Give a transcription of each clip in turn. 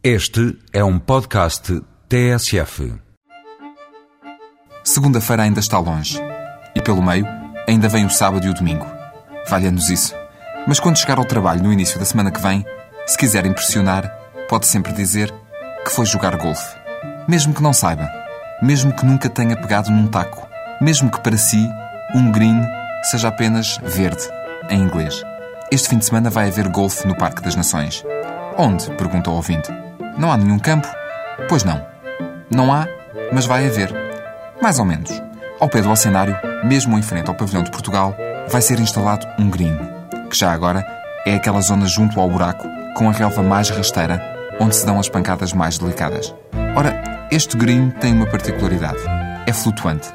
Este é um podcast TSF. Segunda-feira ainda está longe. E pelo meio, ainda vem o sábado e o domingo. Valha-nos isso. Mas quando chegar ao trabalho no início da semana que vem, se quiser impressionar, pode sempre dizer que foi jogar golfe. Mesmo que não saiba. Mesmo que nunca tenha pegado num taco. Mesmo que para si, um green seja apenas verde, em inglês. Este fim de semana vai haver golfe no Parque das Nações. Onde? perguntou o ouvinte. Não há nenhum campo? Pois não. Não há, mas vai haver. Mais ou menos. Ao pé do oceanário, mesmo em frente ao pavilhão de Portugal, vai ser instalado um green, que já agora é aquela zona junto ao buraco, com a relva mais rasteira, onde se dão as pancadas mais delicadas. Ora, este green tem uma particularidade. É flutuante.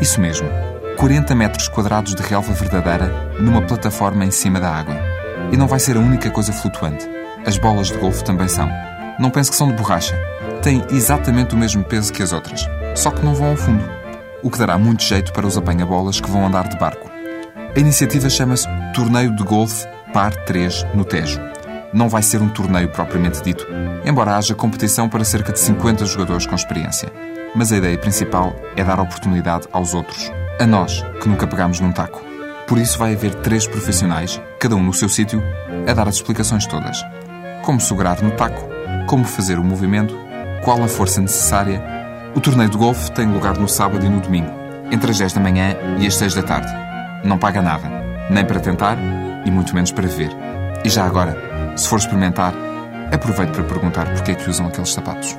Isso mesmo. 40 metros quadrados de relva verdadeira numa plataforma em cima da água. E não vai ser a única coisa flutuante. As bolas de golfe também são. Não pense que são de borracha. Têm exatamente o mesmo peso que as outras, só que não vão ao fundo. O que dará muito jeito para os apanha-bolas que vão andar de barco. A iniciativa chama-se Torneio de Golfe Par 3 no Tejo. Não vai ser um torneio propriamente dito, embora haja competição para cerca de 50 jogadores com experiência. Mas a ideia principal é dar oportunidade aos outros, a nós, que nunca pegamos num taco. Por isso vai haver três profissionais, cada um no seu sítio, a dar as explicações todas. Como segurar no taco, como fazer o movimento, qual a força necessária, o torneio de golfe tem lugar no sábado e no domingo, entre as 10 da manhã e as 6 da tarde. Não paga nada, nem para tentar e muito menos para ver. E já agora, se for experimentar, aproveite para perguntar porque é que usam aqueles sapatos.